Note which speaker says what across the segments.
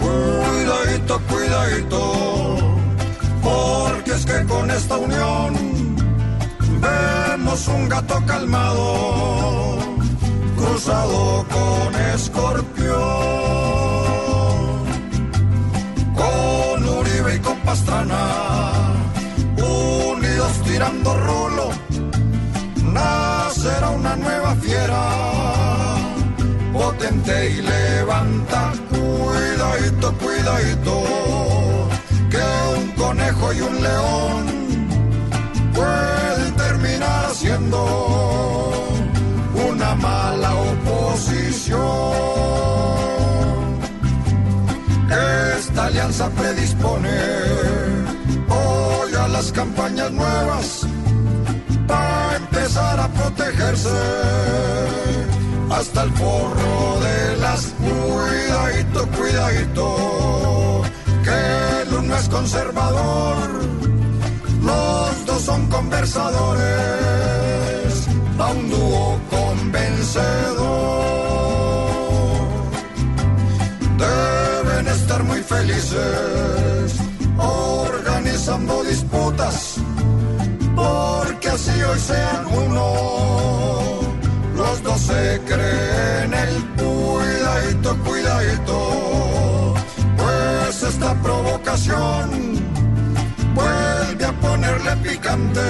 Speaker 1: Cuidadito. Cuidadito. Porque es que con esta unión vemos un gato calmado cruzado con escorpión, con Uribe y con Pastrana, unidos tirando rulo, nacerá una nueva fiera, y levanta, cuidadito, cuidadito, que un conejo y un león pueden terminar haciendo una mala oposición. Esta alianza predispone hoy a las campañas nuevas para empezar a protegerse hasta el forro de las cuidadito, cuidadito, que el uno es conservador, los dos son conversadores, a un dúo convencedor. Deben estar muy felices organizando disputas, porque así hoy sean uno. Se creen el cuidadito, cuidadito, pues esta provocación vuelve a ponerle picante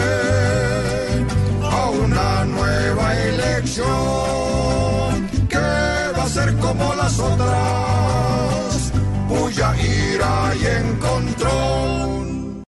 Speaker 1: a una nueva elección que va a ser como las otras, cuya ira y encontrón